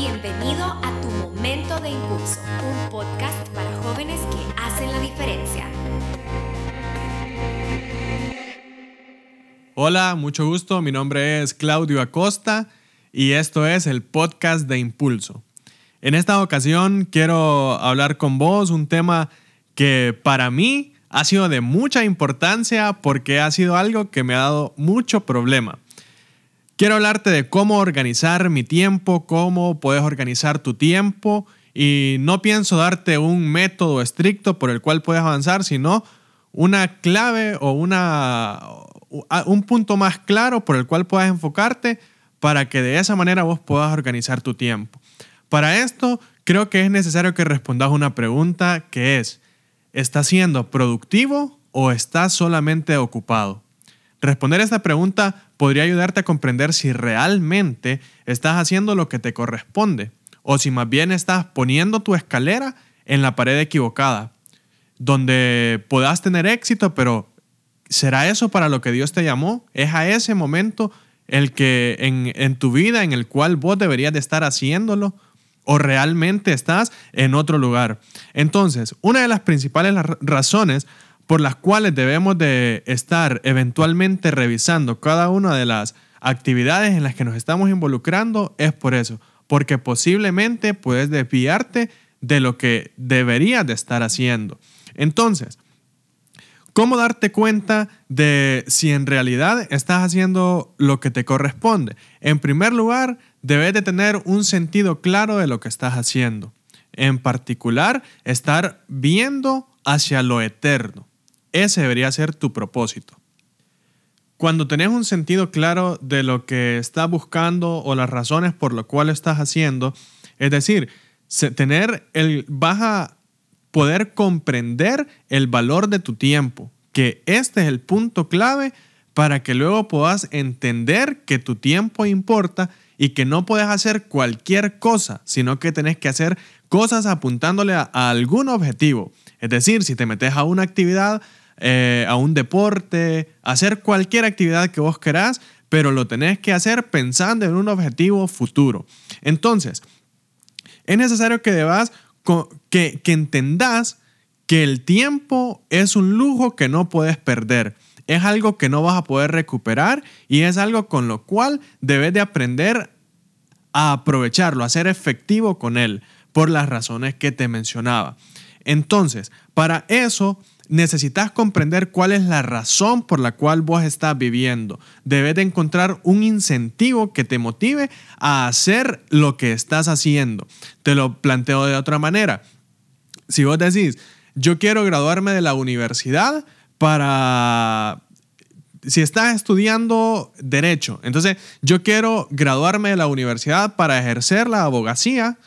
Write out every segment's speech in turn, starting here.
Bienvenido a Tu Momento de Impulso, un podcast para jóvenes que hacen la diferencia. Hola, mucho gusto. Mi nombre es Claudio Acosta y esto es el podcast de Impulso. En esta ocasión quiero hablar con vos un tema que para mí ha sido de mucha importancia porque ha sido algo que me ha dado mucho problema. Quiero hablarte de cómo organizar mi tiempo, cómo puedes organizar tu tiempo y no pienso darte un método estricto por el cual puedes avanzar, sino una clave o una, un punto más claro por el cual puedas enfocarte para que de esa manera vos puedas organizar tu tiempo. Para esto, creo que es necesario que respondas una pregunta que es, ¿estás siendo productivo o estás solamente ocupado? Responder esta pregunta podría ayudarte a comprender si realmente estás haciendo lo que te corresponde o si más bien estás poniendo tu escalera en la pared equivocada, donde puedas tener éxito, pero ¿será eso para lo que Dios te llamó? ¿Es a ese momento el que en, en tu vida en el cual vos deberías de estar haciéndolo? o realmente estás en otro lugar. Entonces, una de las principales razones por las cuales debemos de estar eventualmente revisando cada una de las actividades en las que nos estamos involucrando es por eso, porque posiblemente puedes desviarte de lo que deberías de estar haciendo. Entonces, ¿cómo darte cuenta de si en realidad estás haciendo lo que te corresponde? En primer lugar, debes de tener un sentido claro de lo que estás haciendo. En particular, estar viendo hacia lo eterno. Ese debería ser tu propósito. Cuando tenés un sentido claro de lo que estás buscando o las razones por las cuales estás haciendo, es decir, tener el, vas a poder comprender el valor de tu tiempo, que este es el punto clave para que luego puedas entender que tu tiempo importa y que no puedes hacer cualquier cosa, sino que tenés que hacer cosas apuntándole a algún objetivo. Es decir, si te metes a una actividad, eh, a un deporte, hacer cualquier actividad que vos querás, pero lo tenés que hacer pensando en un objetivo futuro. Entonces, es necesario que debas, que, que entendás que el tiempo es un lujo que no puedes perder. Es algo que no vas a poder recuperar y es algo con lo cual debes de aprender a aprovecharlo, a ser efectivo con él, por las razones que te mencionaba. Entonces, para eso necesitas comprender cuál es la razón por la cual vos estás viviendo. Debes de encontrar un incentivo que te motive a hacer lo que estás haciendo. Te lo planteo de otra manera. Si vos decís, yo quiero graduarme de la universidad para... Si estás estudiando derecho, entonces yo quiero graduarme de la universidad para ejercer la abogacía,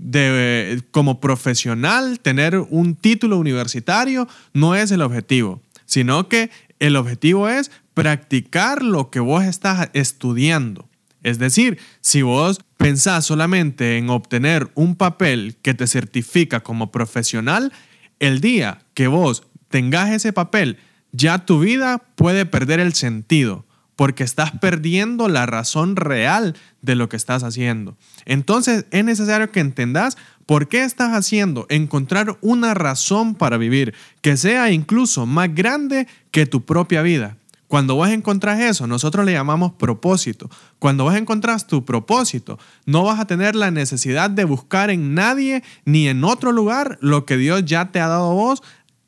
de, como profesional, tener un título universitario no es el objetivo, sino que el objetivo es practicar lo que vos estás estudiando. Es decir, si vos pensás solamente en obtener un papel que te certifica como profesional, el día que vos tengas ese papel, ya tu vida puede perder el sentido porque estás perdiendo la razón real de lo que estás haciendo. Entonces es necesario que entendas por qué estás haciendo, encontrar una razón para vivir que sea incluso más grande que tu propia vida. Cuando vos encontrás eso, nosotros le llamamos propósito. Cuando vos encontrás tu propósito, no vas a tener la necesidad de buscar en nadie ni en otro lugar lo que Dios ya te ha dado a vos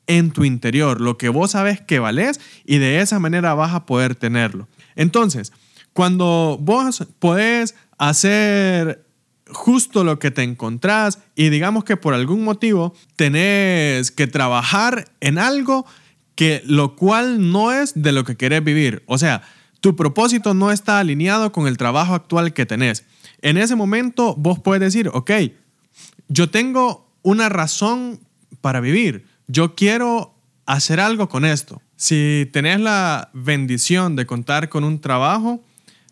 en tu interior, lo que vos sabes que valés y de esa manera vas a poder tenerlo. Entonces, cuando vos podés hacer justo lo que te encontrás y digamos que por algún motivo tenés que trabajar en algo que lo cual no es de lo que querés vivir. O sea, tu propósito no está alineado con el trabajo actual que tenés. En ese momento vos puedes decir, ok, yo tengo una razón para vivir. Yo quiero hacer algo con esto. Si tenés la bendición de contar con un trabajo,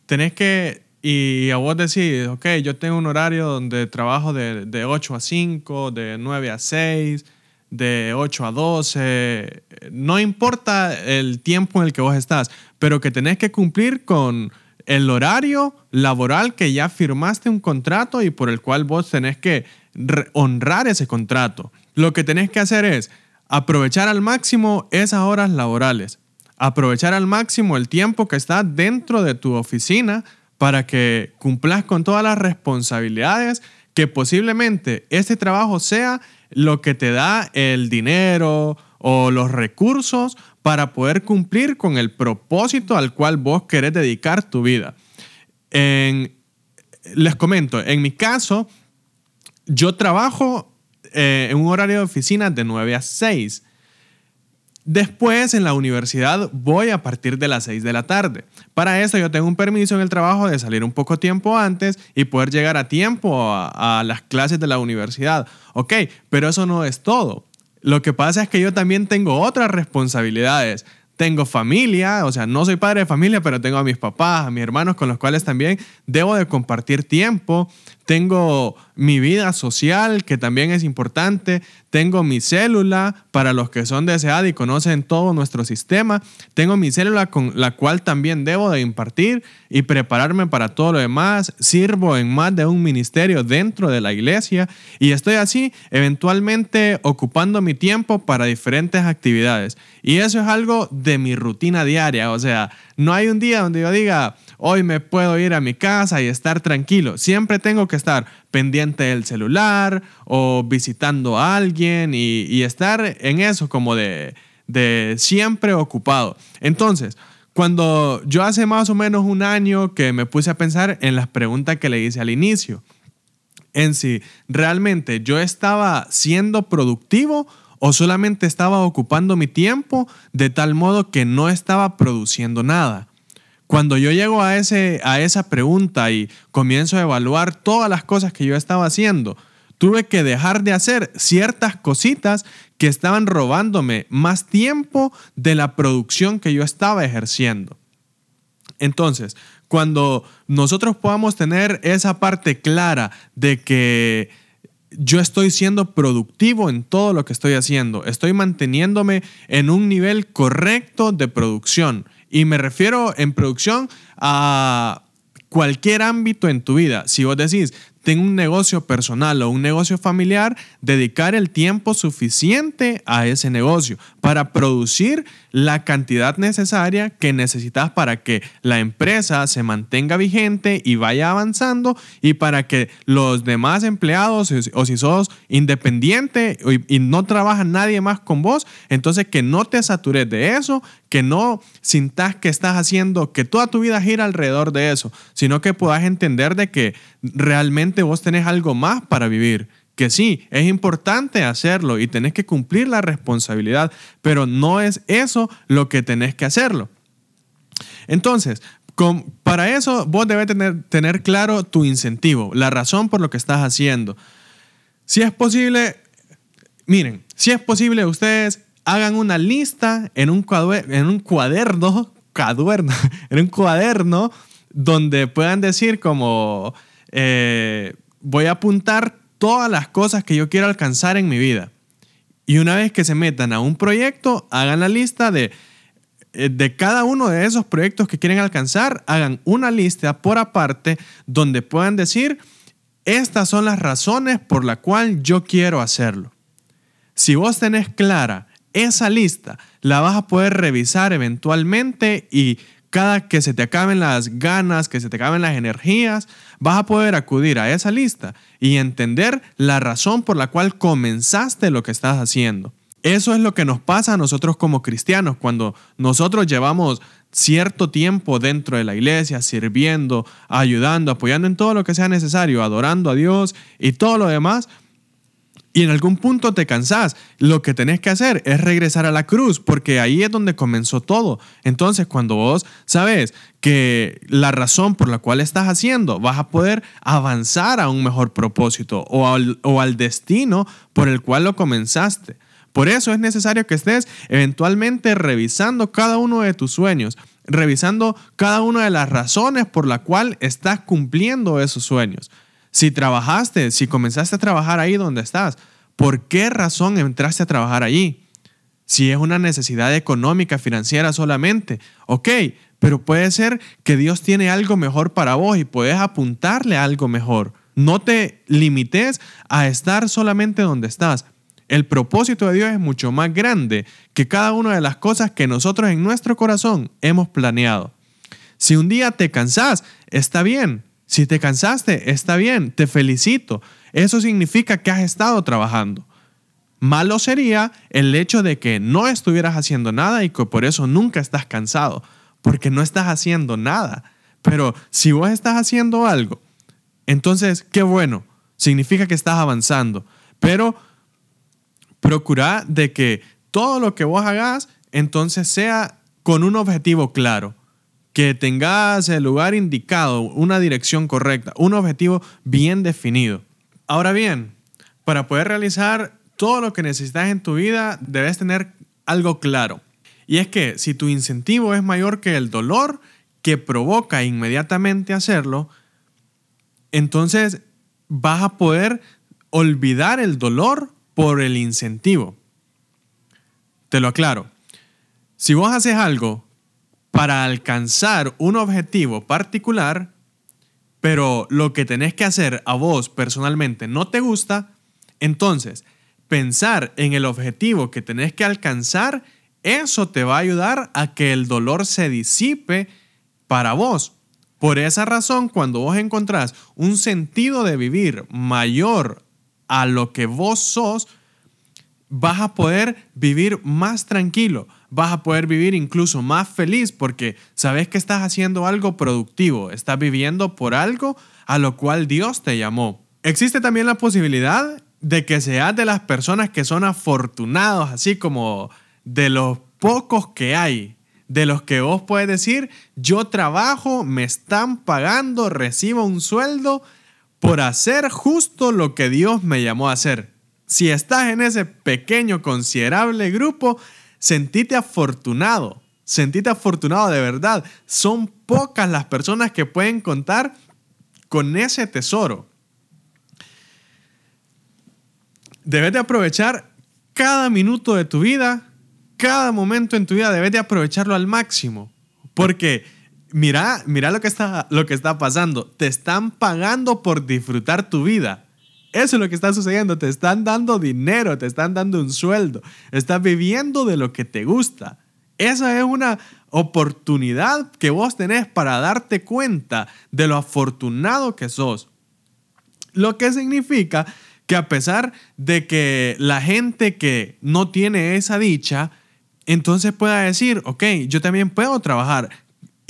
tenés que, y a vos decís, ok, yo tengo un horario donde trabajo de, de 8 a 5, de 9 a 6, de 8 a 12, no importa el tiempo en el que vos estás, pero que tenés que cumplir con el horario laboral que ya firmaste un contrato y por el cual vos tenés que honrar ese contrato. Lo que tenés que hacer es aprovechar al máximo esas horas laborales, aprovechar al máximo el tiempo que está dentro de tu oficina para que cumplas con todas las responsabilidades que posiblemente este trabajo sea lo que te da el dinero o los recursos para poder cumplir con el propósito al cual vos querés dedicar tu vida. les comento, en mi caso, yo trabajo eh, en un horario de oficina de 9 a 6. Después en la universidad voy a partir de las 6 de la tarde. Para eso yo tengo un permiso en el trabajo de salir un poco tiempo antes y poder llegar a tiempo a, a las clases de la universidad. Ok, pero eso no es todo. Lo que pasa es que yo también tengo otras responsabilidades tengo familia, o sea, no soy padre de familia, pero tengo a mis papás, a mis hermanos con los cuales también debo de compartir tiempo. Tengo mi vida social, que también es importante. Tengo mi célula, para los que son de SEAD y conocen todo nuestro sistema. Tengo mi célula con la cual también debo de impartir y prepararme para todo lo demás. Sirvo en más de un ministerio dentro de la iglesia y estoy así eventualmente ocupando mi tiempo para diferentes actividades. Y eso es algo de mi rutina diaria. O sea, no hay un día donde yo diga, hoy me puedo ir a mi casa y estar tranquilo. Siempre tengo que estar pendiente del celular o visitando a alguien y, estar en eso como de, de siempre ocupado. Entonces, cuando yo hace más o menos un año que me puse a pensar en las preguntas que le hice al inicio, en si realmente yo estaba siendo productivo o solamente estaba ocupando mi tiempo de tal modo que no estaba produciendo nada. Cuando yo llego a, ese, a esa pregunta y comienzo a evaluar todas las cosas que yo estaba haciendo, tuve que dejar de hacer ciertas cositas que estaban robándome más tiempo de la producción que yo estaba ejerciendo. Entonces, cuando nosotros podamos tener esa parte clara de que yo estoy siendo productivo en todo lo que estoy haciendo, estoy manteniéndome en un nivel correcto de producción y me refiero en producción a cualquier ámbito en tu vida. Si vos decís, tengo un negocio personal o un negocio familiar, dedicar el tiempo suficiente a ese negocio para producir la cantidad necesaria que necesitas para que la empresa se mantenga vigente y vaya avanzando y para que los demás empleados o si sos independiente y no trabaja nadie más con vos, entonces que no te satures de eso, que no sintas que estás haciendo, que toda tu vida gira alrededor de eso, sino que puedas entender de que realmente vos tenés algo más para vivir. Que sí, es importante hacerlo y tenés que cumplir la responsabilidad, pero no es eso lo que tenés que hacerlo. Entonces, para eso vos debes tener, claro tu incentivo, la razón por lo que estás haciendo. Si es posible, miren, si es posible, ustedes hagan una lista en un, cuaderno, en un cuaderno, cuaderno, en un cuaderno donde puedan decir como, eh, voy a apuntar todas las cosas que yo quiero alcanzar en mi vida. Y una vez que se metan a un proyecto, hagan la lista de, eh, de cada uno de esos proyectos que quieren alcanzar, hagan una lista por aparte donde puedan decir, estas son las razones por las cuales yo quiero hacerlo. Si vos tenés clara esa lista la vas a poder revisar eventualmente y cada que se te acaben las ganas, que se te acaben las energías, vas a poder acudir a esa lista y entender la razón por la cual comenzaste lo que estás haciendo. Eso es lo que nos pasa a nosotros como cristianos cuando nosotros llevamos cierto tiempo dentro de la iglesia, sirviendo, ayudando, apoyando en todo lo que sea necesario, adorando a Dios y todo lo demás, y en algún punto te cansás. Lo que tenés que hacer es regresar a la cruz, porque ahí es donde comenzó todo. Entonces, cuando vos sabes que la razón por la cual estás haciendo, vas a poder avanzar a un mejor propósito o al, o al destino por el cual lo comenzaste. Por eso es necesario que estés eventualmente revisando cada uno de tus sueños, revisando cada una de las razones por la cual estás cumpliendo esos sueños. Si trabajaste, si comenzaste a trabajar ahí donde estás, ¿por qué razón entraste a trabajar allí? si es una necesidad económica, financiera solamente, ok, pero puede ser que Dios tiene algo mejor para vos y puedes apuntarle a algo mejor. No te limites a estar solamente donde estás. El propósito de Dios es mucho más grande que cada una de las cosas que nosotros en nuestro corazón hemos planeado. Si un día te cansás, está bien. Si te cansaste, está bien. Te felicito. Eso significa que has estado trabajando. Malo sería el hecho de que no estuvieras haciendo nada y que por eso nunca estás cansado, porque no estás haciendo nada. Pero si vos estás haciendo algo, entonces qué bueno, significa que estás avanzando. Pero procura de que todo lo que vos hagas entonces sea con un objetivo claro, que tengas el lugar indicado, una dirección correcta, un objetivo bien definido. Ahora bien, para poder realizar todo lo que necesitas en tu vida, debes tener algo claro. Y es que si tu incentivo es mayor que el dolor que provoca inmediatamente hacerlo, entonces vas a poder olvidar el dolor por el incentivo. Te lo aclaro. Si vos haces algo para alcanzar un objetivo particular, pero lo que tenés que hacer a vos personalmente no te gusta, entonces pensar en el objetivo que tenés que alcanzar, eso te va a ayudar a que el dolor se disipe para vos. Por esa razón, cuando vos encontrás un sentido de vivir mayor a lo que vos sos, vas a poder vivir más tranquilo, vas a poder vivir incluso más feliz porque sabes que estás haciendo algo productivo, estás viviendo por algo a lo cual Dios te llamó. Existe también la posibilidad de que seas de las personas que son afortunados, así como de los pocos que hay, de los que vos puedes decir, yo trabajo, me están pagando, recibo un sueldo por hacer justo lo que Dios me llamó a hacer. Si estás en ese pequeño, considerable grupo, sentite afortunado, sentite afortunado de verdad. Son pocas las personas que pueden contar con ese tesoro. Debes de aprovechar cada minuto de tu vida, cada momento en tu vida, debes de aprovecharlo al máximo. Porque mira, mira lo que está, lo que está pasando. Te están pagando por disfrutar tu vida. Eso es lo que está sucediendo. Te están dando dinero, te están dando un sueldo. Estás viviendo de lo que te gusta. Esa es una oportunidad que vos tenés para darte cuenta de lo afortunado que sos. Lo que significa que a pesar de que la gente que no tiene esa dicha, entonces pueda decir, ok, yo también puedo trabajar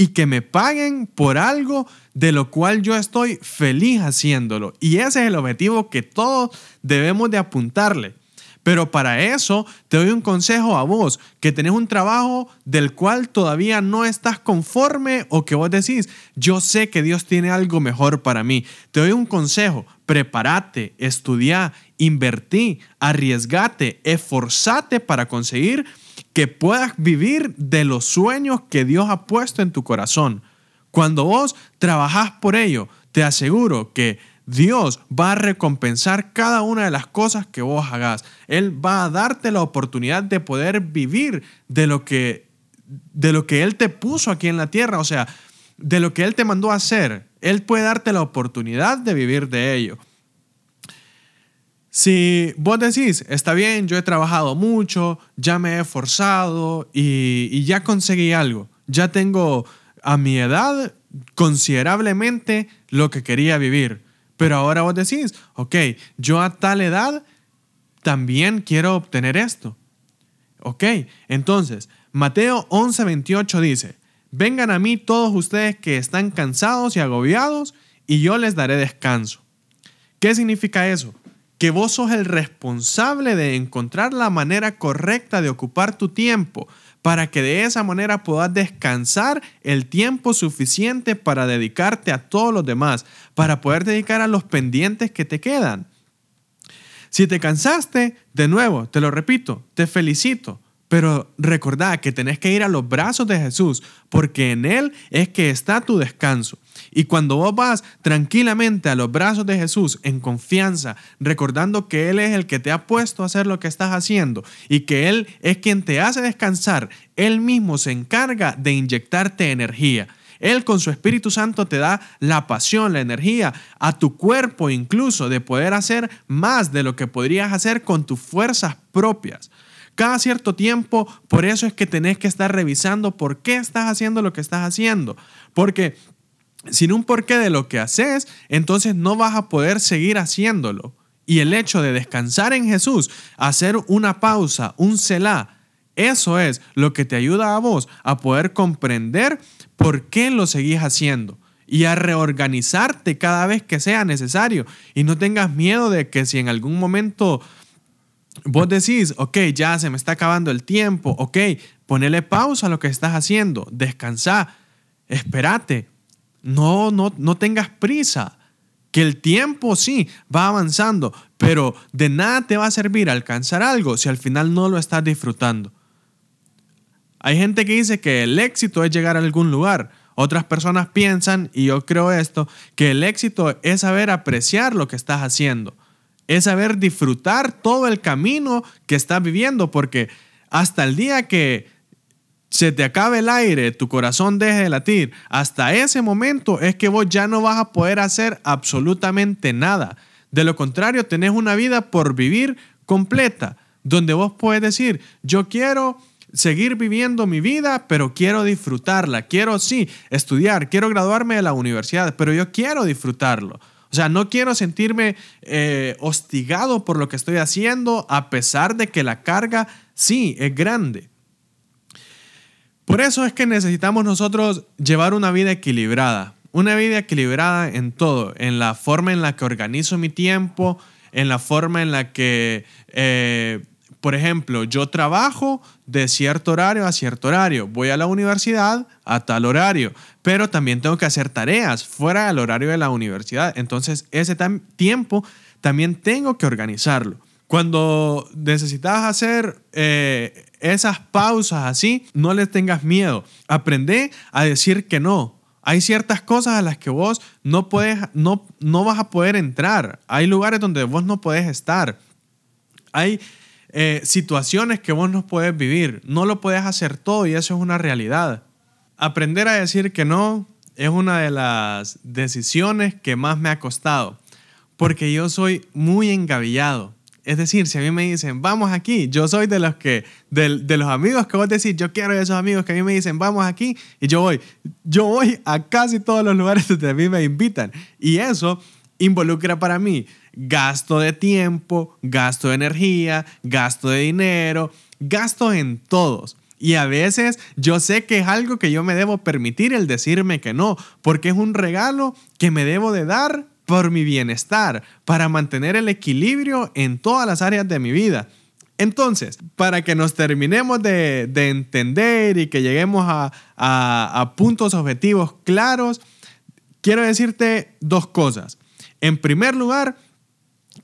y que me paguen por algo de lo cual yo estoy feliz haciéndolo. Y ese es el objetivo que todos debemos de apuntarle. Pero para eso te doy un consejo a vos, que tenés un trabajo del cual todavía no estás conforme o que vos decís, yo sé que Dios tiene algo mejor para mí. Te doy un consejo, prepárate, estudia, invertí, arriesgate, esforzate para conseguir que puedas vivir de los sueños que Dios ha puesto en tu corazón. Cuando vos trabajás por ello, te aseguro que Dios va a recompensar cada una de las cosas que vos hagas. Él va a darte la oportunidad de poder vivir de lo que de lo que él te puso aquí en la tierra, o sea, de lo que él te mandó a hacer. Él puede darte la oportunidad de vivir de ello. Si vos decís, está bien, yo he trabajado mucho, ya me he esforzado y, ya conseguí algo, ya tengo a mi edad considerablemente lo que quería vivir, pero ahora vos decís, ok, yo a tal edad también quiero obtener esto. Ok, entonces, Mateo 11:28 dice, vengan a mí todos ustedes que están cansados y agobiados, y yo les daré descanso. ¿Qué significa eso? Que vos sos el responsable de encontrar la manera correcta de ocupar tu tiempo para que de esa manera puedas descansar el tiempo suficiente para dedicarte a todos los demás, para poder dedicar a los pendientes que te quedan. Si te cansaste, de nuevo, te lo repito, te felicito, Pero recordad que tenés que ir a los brazos de Jesús, porque en Él es que está tu descanso. Y cuando vos vas tranquilamente a los brazos de Jesús en confianza, recordando que Él es el que te ha puesto a hacer lo que estás haciendo y que Él es quien te hace descansar, Él mismo se encarga de inyectarte energía. Él con su Espíritu Santo te da la pasión, la energía a tu cuerpo incluso de poder hacer más de lo que podrías hacer con tus fuerzas propias. Cada cierto tiempo, por eso es que tenés que estar revisando por qué estás haciendo lo que estás haciendo. Porque sin un porqué de lo que haces, entonces no vas a poder seguir haciéndolo. Y el hecho de descansar en Jesús, hacer una pausa, un selah, eso es lo que te ayuda a vos a poder comprender por qué lo seguís haciendo y a reorganizarte cada vez que sea necesario. Y no tengas miedo de que si en algún momento vos decís, ok, ya se me está acabando el tiempo, ok, ponele pausa a lo que estás haciendo, descansa, espérate, no, no, no tengas prisa. Que el tiempo sí va avanzando, pero de nada te va a servir alcanzar algo si al final no lo estás disfrutando. Hay gente que dice que el éxito es llegar a algún lugar. Otras personas piensan, y yo creo esto, que el éxito es saber apreciar lo que estás haciendo es saber disfrutar todo el camino que estás viviendo, porque hasta el día que se te acabe el aire, tu corazón deje de latir, hasta ese momento es que vos ya no vas a poder hacer absolutamente nada. De lo contrario, tenés una vida por vivir completa, donde vos puedes decir, yo quiero seguir viviendo mi vida, pero quiero disfrutarla. Quiero, sí, estudiar, quiero graduarme de la universidad, pero yo quiero disfrutarlo. O sea, no quiero sentirme eh, hostigado por lo que estoy haciendo, a pesar de que la carga sí es grande. Por eso es que necesitamos nosotros llevar una vida equilibrada, una vida equilibrada en todo, en la forma en la que organizo mi tiempo, en la forma en la que eh, por ejemplo, yo trabajo de cierto horario a cierto horario, voy a la universidad a tal horario, pero también tengo que hacer tareas fuera del horario de la universidad. Entonces, ese tiempo también tengo que organizarlo. Cuando necesitas hacer eh, esas pausas así, no les tengas miedo. Aprende a decir que no. Hay ciertas cosas a las que vos no, puedes, no, no vas a poder entrar. Hay lugares donde vos no puedes estar. Hay eh, situaciones que vos no puedes vivir. No lo puedes hacer todo y eso es una realidad. Aprender a decir que no es una de las decisiones que más me ha costado, porque yo soy muy engavillado. Es decir, si a mí me dicen, vamos aquí, yo soy de los que, de, los amigos que vos decís, yo quiero esos amigos que a mí me dicen, vamos aquí, y yo voy. Yo voy a casi todos los lugares donde a mí me invitan. Y eso involucra para mí gasto de tiempo, gasto de energía, gasto de dinero, gasto en todos. Y a veces yo sé que es algo que yo me debo permitir el decirme que no, porque es un regalo que me debo de dar por mi bienestar, para mantener el equilibrio en todas las áreas de mi vida. Entonces, para que nos terminemos de, entender y que lleguemos a, puntos objetivos claros, quiero decirte dos cosas. En primer lugar,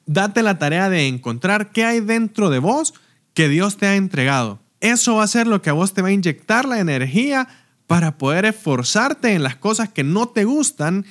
date la tarea de encontrar qué hay dentro de vos que Dios te ha entregado. Eso va a ser lo que a vos te va a inyectar la energía para poder esforzarte en las cosas que no te gustan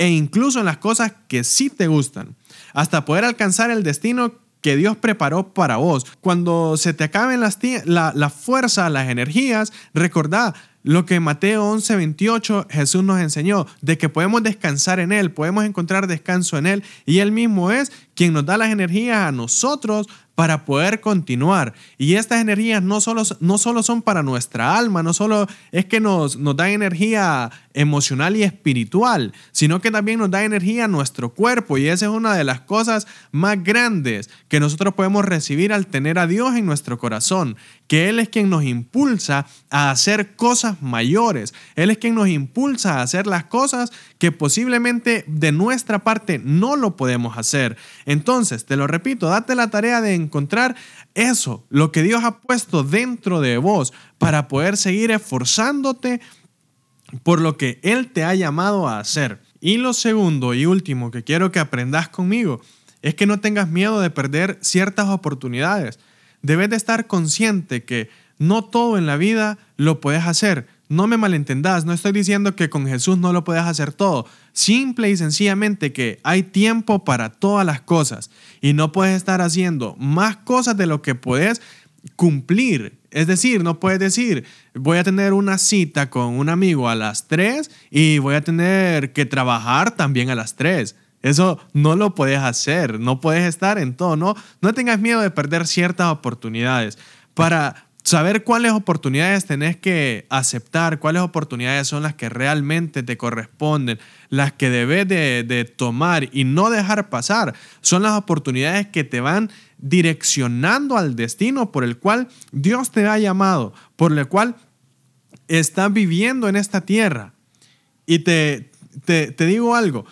e incluso en las cosas que sí te gustan, hasta poder alcanzar el destino que Dios preparó para vos. Cuando se te acaben las la, la fuerza, las energías, recordá, lo que Mateo 11, 28 Jesús nos enseñó, de que podemos descansar en Él, podemos encontrar descanso en Él, y Él mismo es quien nos da las energías a nosotros para poder continuar. Y estas energías no solo, no solo son para nuestra alma, no solo es que nos, nos dan energía emocional y espiritual, sino que también nos da energía a nuestro cuerpo. Y esa es una de las cosas más grandes que nosotros podemos recibir al tener a Dios en nuestro corazón, que Él es quien nos impulsa a hacer cosas mayores. Él es quien nos impulsa a hacer las cosas que posiblemente de nuestra parte no lo podemos hacer. Entonces, te lo repito, date la tarea de encontrar eso, lo que Dios ha puesto dentro de vos para poder seguir esforzándote por lo que Él te ha llamado a hacer. Y lo segundo y último que quiero que aprendas conmigo es que no tengas miedo de perder ciertas oportunidades. Debes de estar consciente que no todo en la vida lo puedes hacer. No me malentendas, no estoy diciendo que con Jesús no lo puedes hacer todo. Simple y sencillamente que hay tiempo para todas las cosas y no puedes estar haciendo más cosas de lo que puedes cumplir. Es decir, no puedes decir, voy a tener una cita con un amigo a las 3 y voy a tener que trabajar también a las 3. Eso no lo puedes hacer, no puedes estar en todo, no, no tengas miedo de perder ciertas oportunidades. Para saber cuáles oportunidades tenés que aceptar, cuáles oportunidades son las que realmente te corresponden, las que debes de, tomar y no dejar pasar, son las oportunidades que te van direccionando al destino por el cual Dios te ha llamado, por el cual estás viviendo en esta tierra. Y te, te, te digo algo,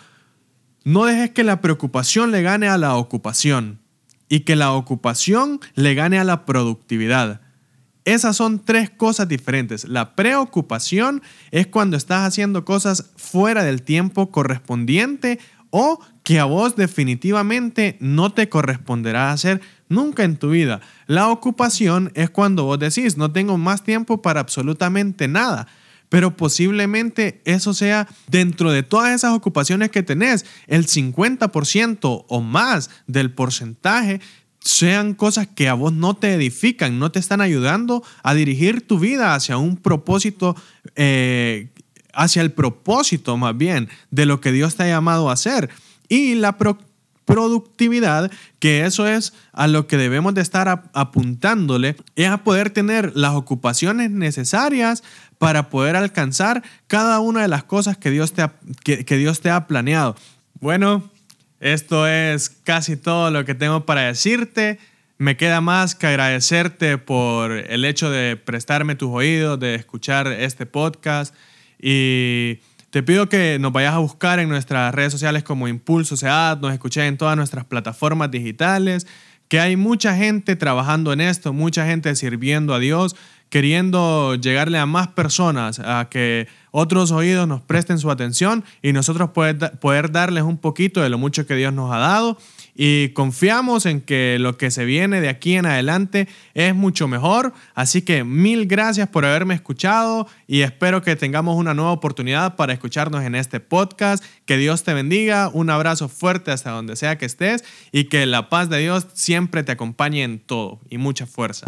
no dejes que la preocupación le gane a la ocupación y que la ocupación le gane a la productividad. Esas son tres cosas diferentes. La preocupación es cuando estás haciendo cosas fuera del tiempo correspondiente o que a vos definitivamente no te corresponderá hacer nunca en tu vida. La ocupación es cuando vos decís, no tengo más tiempo para absolutamente nada. Pero posiblemente eso sea dentro de todas esas ocupaciones que tenés, el 50% o más del porcentaje sean cosas que a vos no te edifican, no te están ayudando a dirigir tu vida hacia un propósito, eh, hacia el propósito más bien de lo que Dios te ha llamado a hacer. Y la productividad, que eso es a lo que debemos de estar apuntándole, es a poder tener las ocupaciones necesarias para poder alcanzar cada una de las cosas que Dios te que Dios te ha planeado. Bueno, esto es casi todo lo que tengo para decirte. Me queda más que agradecerte por el hecho de prestarme tus oídos, de escuchar este podcast. Y te pido que nos vayas a buscar en nuestras redes sociales como Impulso SEAD, nos escuches en todas nuestras plataformas digitales, que hay mucha gente trabajando en esto, mucha gente sirviendo a Dios, queriendo llegarle a más personas, a que otros oídos nos presten su atención y nosotros poder, poder darles un poquito de lo mucho que Dios nos ha dado. Y confiamos en que lo que se viene de aquí en adelante es mucho mejor. Así que mil gracias por haberme escuchado y espero que tengamos una nueva oportunidad para escucharnos en este podcast. Que Dios te bendiga. Un abrazo fuerte hasta donde sea que estés y que la paz de Dios siempre te acompañe en todo y mucha fuerza.